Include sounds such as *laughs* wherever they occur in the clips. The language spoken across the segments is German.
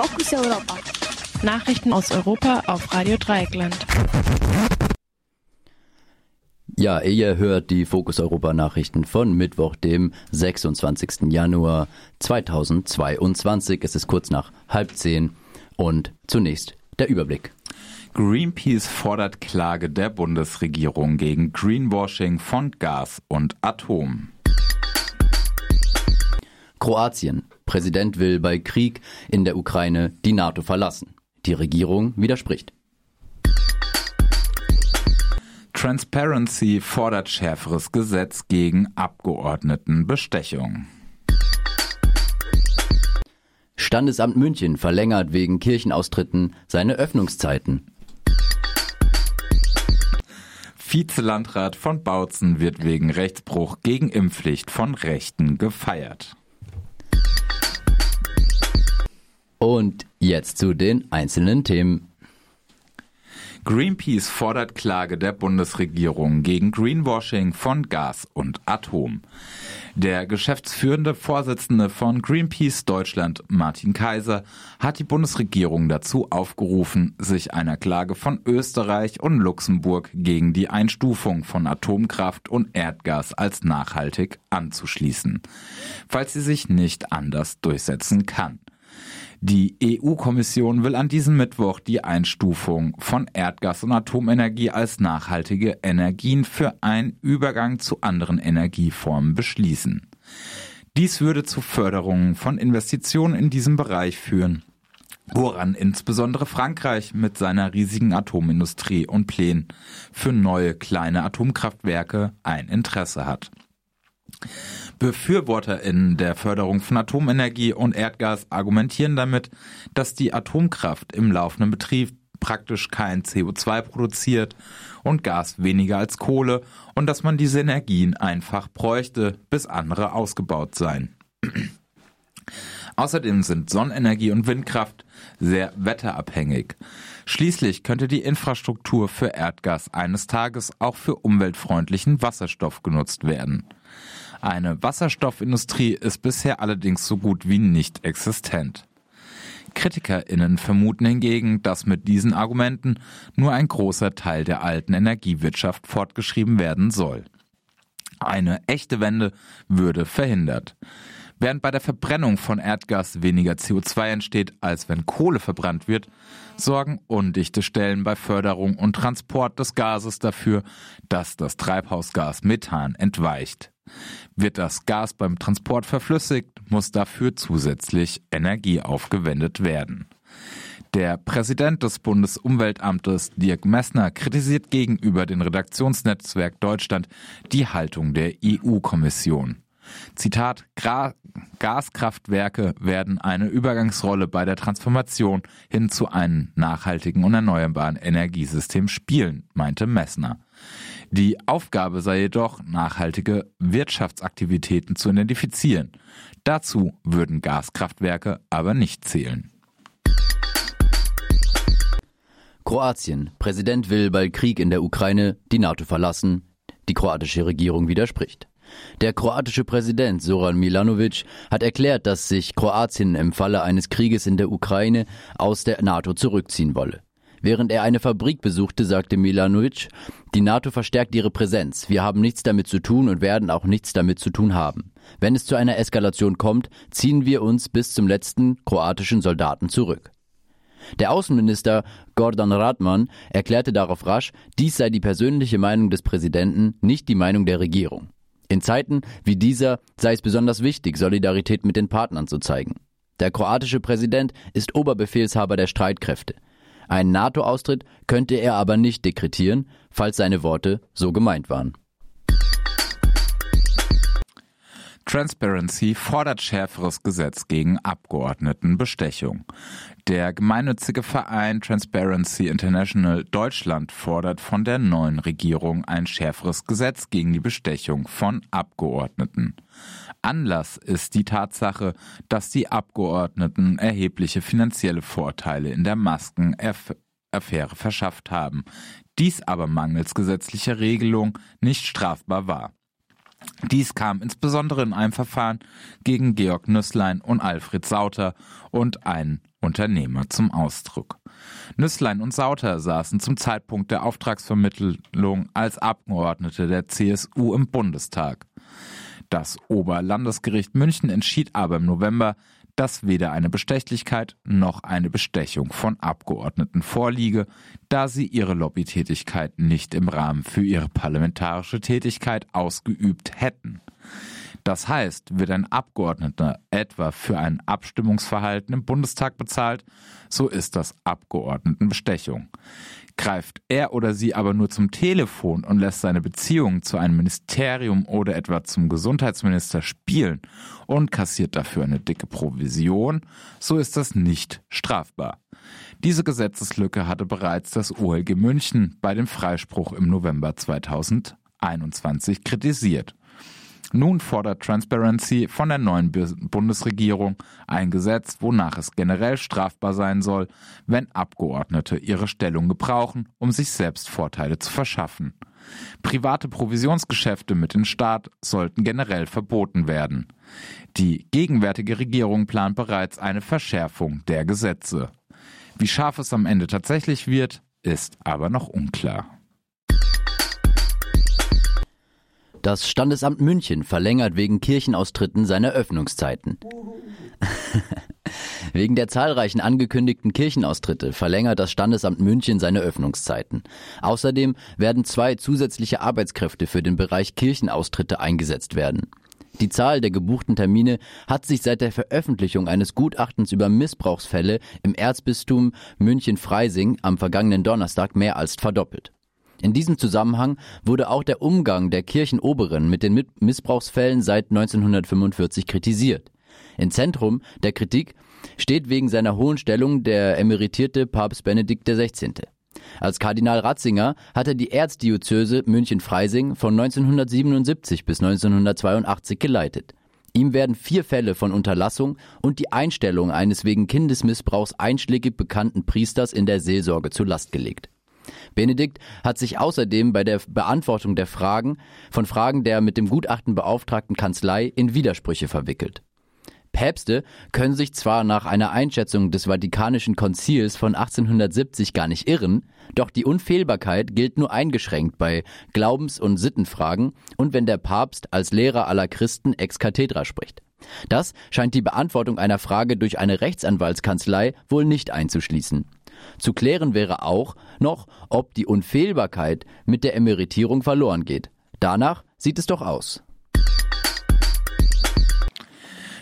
Fokus Europa. Nachrichten aus Europa auf Radio Dreieckland. Ja, ihr hört die Fokus Europa Nachrichten von Mittwoch, dem 26. Januar 2022. Es ist kurz nach halb zehn und zunächst der Überblick. Greenpeace fordert Klage der Bundesregierung gegen Greenwashing von Gas und Atom. Kroatien. Präsident will bei Krieg in der Ukraine die NATO verlassen. Die Regierung widerspricht. Transparency fordert schärferes Gesetz gegen Abgeordnetenbestechung. Standesamt München verlängert wegen Kirchenaustritten seine Öffnungszeiten. Vizelandrat von Bautzen wird wegen Rechtsbruch gegen Impfpflicht von Rechten gefeiert. Und jetzt zu den einzelnen Themen. Greenpeace fordert Klage der Bundesregierung gegen Greenwashing von Gas und Atom. Der geschäftsführende Vorsitzende von Greenpeace Deutschland, Martin Kaiser, hat die Bundesregierung dazu aufgerufen, sich einer Klage von Österreich und Luxemburg gegen die Einstufung von Atomkraft und Erdgas als nachhaltig anzuschließen, falls sie sich nicht anders durchsetzen kann. Die EU-Kommission will an diesem Mittwoch die Einstufung von Erdgas und Atomenergie als nachhaltige Energien für einen Übergang zu anderen Energieformen beschließen. Dies würde zu Förderungen von Investitionen in diesem Bereich führen, woran insbesondere Frankreich mit seiner riesigen Atomindustrie und Plänen für neue kleine Atomkraftwerke ein Interesse hat. BefürworterInnen der Förderung von Atomenergie und Erdgas argumentieren damit, dass die Atomkraft im laufenden Betrieb praktisch kein CO2 produziert und Gas weniger als Kohle und dass man diese Energien einfach bräuchte, bis andere ausgebaut seien. *clears throat* Außerdem sind Sonnenenergie und Windkraft sehr wetterabhängig. Schließlich könnte die Infrastruktur für Erdgas eines Tages auch für umweltfreundlichen Wasserstoff genutzt werden. Eine Wasserstoffindustrie ist bisher allerdings so gut wie nicht existent. KritikerInnen vermuten hingegen, dass mit diesen Argumenten nur ein großer Teil der alten Energiewirtschaft fortgeschrieben werden soll. Eine echte Wende würde verhindert. Während bei der Verbrennung von Erdgas weniger CO2 entsteht, als wenn Kohle verbrannt wird, sorgen undichte Stellen bei Förderung und Transport des Gases dafür, dass das Treibhausgas Methan entweicht. Wird das Gas beim Transport verflüssigt, muss dafür zusätzlich Energie aufgewendet werden. Der Präsident des Bundesumweltamtes, Dirk Messner, kritisiert gegenüber dem Redaktionsnetzwerk Deutschland die Haltung der EU-Kommission. Zitat, Gra Gaskraftwerke werden eine Übergangsrolle bei der Transformation hin zu einem nachhaltigen und erneuerbaren Energiesystem spielen, meinte Messner. Die Aufgabe sei jedoch, nachhaltige Wirtschaftsaktivitäten zu identifizieren. Dazu würden Gaskraftwerke aber nicht zählen. Kroatien. Präsident will bei Krieg in der Ukraine die NATO verlassen. Die kroatische Regierung widerspricht. Der kroatische Präsident Soran Milanovic hat erklärt, dass sich Kroatien im Falle eines Krieges in der Ukraine aus der NATO zurückziehen wolle. Während er eine Fabrik besuchte, sagte Milanovic, die NATO verstärkt ihre Präsenz. Wir haben nichts damit zu tun und werden auch nichts damit zu tun haben. Wenn es zu einer Eskalation kommt, ziehen wir uns bis zum letzten kroatischen Soldaten zurück. Der Außenminister Gordon Radman erklärte darauf rasch, dies sei die persönliche Meinung des Präsidenten, nicht die Meinung der Regierung. In Zeiten wie dieser sei es besonders wichtig, Solidarität mit den Partnern zu zeigen. Der kroatische Präsident ist Oberbefehlshaber der Streitkräfte. Einen NATO-Austritt könnte er aber nicht dekretieren, falls seine Worte so gemeint waren. Transparency fordert schärferes Gesetz gegen Abgeordnetenbestechung. Der gemeinnützige Verein Transparency International Deutschland fordert von der neuen Regierung ein schärferes Gesetz gegen die Bestechung von Abgeordneten. Anlass ist die Tatsache, dass die Abgeordneten erhebliche finanzielle Vorteile in der Maskenaffäre verschafft haben, dies aber mangels gesetzlicher Regelung nicht strafbar war. Dies kam insbesondere in einem Verfahren gegen Georg Nüsslein und Alfred Sauter und einen Unternehmer zum Ausdruck. Nüsslein und Sauter saßen zum Zeitpunkt der Auftragsvermittlung als Abgeordnete der CSU im Bundestag. Das Oberlandesgericht München entschied aber im November, dass weder eine Bestechlichkeit noch eine Bestechung von Abgeordneten vorliege, da sie ihre Lobbytätigkeit nicht im Rahmen für ihre parlamentarische Tätigkeit ausgeübt hätten. Das heißt, wird ein Abgeordneter etwa für ein Abstimmungsverhalten im Bundestag bezahlt, so ist das Abgeordnetenbestechung. Greift er oder sie aber nur zum Telefon und lässt seine Beziehung zu einem Ministerium oder etwa zum Gesundheitsminister spielen und kassiert dafür eine dicke Provision, so ist das nicht strafbar. Diese Gesetzeslücke hatte bereits das OLG München bei dem Freispruch im November 2021 kritisiert. Nun fordert Transparency von der neuen Bundesregierung ein Gesetz, wonach es generell strafbar sein soll, wenn Abgeordnete ihre Stellung gebrauchen, um sich selbst Vorteile zu verschaffen. Private Provisionsgeschäfte mit dem Staat sollten generell verboten werden. Die gegenwärtige Regierung plant bereits eine Verschärfung der Gesetze. Wie scharf es am Ende tatsächlich wird, ist aber noch unklar. Das Standesamt München verlängert wegen Kirchenaustritten seine Öffnungszeiten. *laughs* wegen der zahlreichen angekündigten Kirchenaustritte verlängert das Standesamt München seine Öffnungszeiten. Außerdem werden zwei zusätzliche Arbeitskräfte für den Bereich Kirchenaustritte eingesetzt werden. Die Zahl der gebuchten Termine hat sich seit der Veröffentlichung eines Gutachtens über Missbrauchsfälle im Erzbistum München-Freising am vergangenen Donnerstag mehr als verdoppelt. In diesem Zusammenhang wurde auch der Umgang der Kirchenoberen mit den Missbrauchsfällen seit 1945 kritisiert. Im Zentrum der Kritik steht wegen seiner hohen Stellung der emeritierte Papst Benedikt XVI. Als Kardinal Ratzinger hat er die Erzdiözese München-Freising von 1977 bis 1982 geleitet. Ihm werden vier Fälle von Unterlassung und die Einstellung eines wegen Kindesmissbrauchs einschlägig bekannten Priesters in der Seelsorge zur Last gelegt. Benedikt hat sich außerdem bei der Beantwortung der Fragen von Fragen der mit dem Gutachten beauftragten Kanzlei in Widersprüche verwickelt. Päpste können sich zwar nach einer Einschätzung des Vatikanischen Konzils von 1870 gar nicht irren, doch die Unfehlbarkeit gilt nur eingeschränkt bei Glaubens- und Sittenfragen und wenn der Papst als Lehrer aller Christen ex cathedra spricht. Das scheint die Beantwortung einer Frage durch eine Rechtsanwaltskanzlei wohl nicht einzuschließen. Zu klären wäre auch noch, ob die Unfehlbarkeit mit der Emeritierung verloren geht. Danach sieht es doch aus.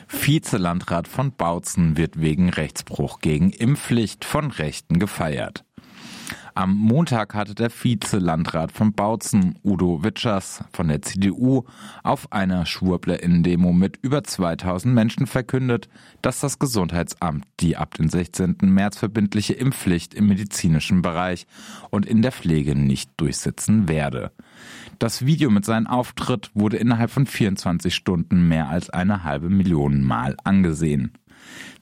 Vizelandrat von Bautzen wird wegen Rechtsbruch gegen Impfpflicht von Rechten gefeiert. Am Montag hatte der Vize-Landrat von Bautzen, Udo Witschers von der CDU, auf einer Schwurblerinnen-Demo mit über 2000 Menschen verkündet, dass das Gesundheitsamt die ab dem 16. März verbindliche Impfpflicht im medizinischen Bereich und in der Pflege nicht durchsetzen werde. Das Video mit seinem Auftritt wurde innerhalb von 24 Stunden mehr als eine halbe Million Mal angesehen.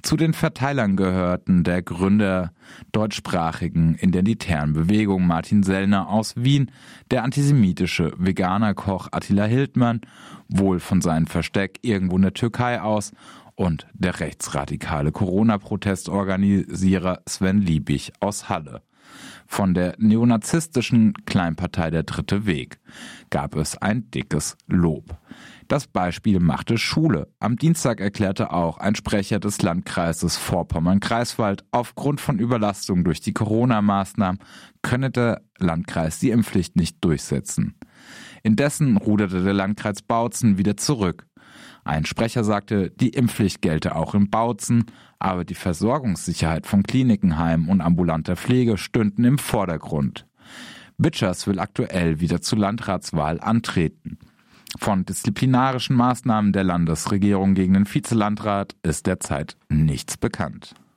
Zu den Verteilern gehörten der Gründer deutschsprachigen identitären Bewegung Martin Sellner aus Wien, der antisemitische Veganerkoch Attila Hildmann, wohl von seinem Versteck irgendwo in der Türkei aus, und der rechtsradikale Corona-Protestorganisierer Sven Liebig aus Halle. Von der neonazistischen Kleinpartei Der Dritte Weg gab es ein dickes Lob. Das Beispiel machte Schule. Am Dienstag erklärte auch ein Sprecher des Landkreises Vorpommern-Greifswald, aufgrund von Überlastung durch die Corona-Maßnahmen könne der Landkreis die Impfpflicht nicht durchsetzen. Indessen ruderte der Landkreis Bautzen wieder zurück. Ein Sprecher sagte, die Impfpflicht gelte auch in Bautzen, aber die Versorgungssicherheit von Klinikenheimen und ambulanter Pflege stünden im Vordergrund. Witschers will aktuell wieder zur Landratswahl antreten. Von disziplinarischen Maßnahmen der Landesregierung gegen den Vizelandrat ist derzeit nichts bekannt.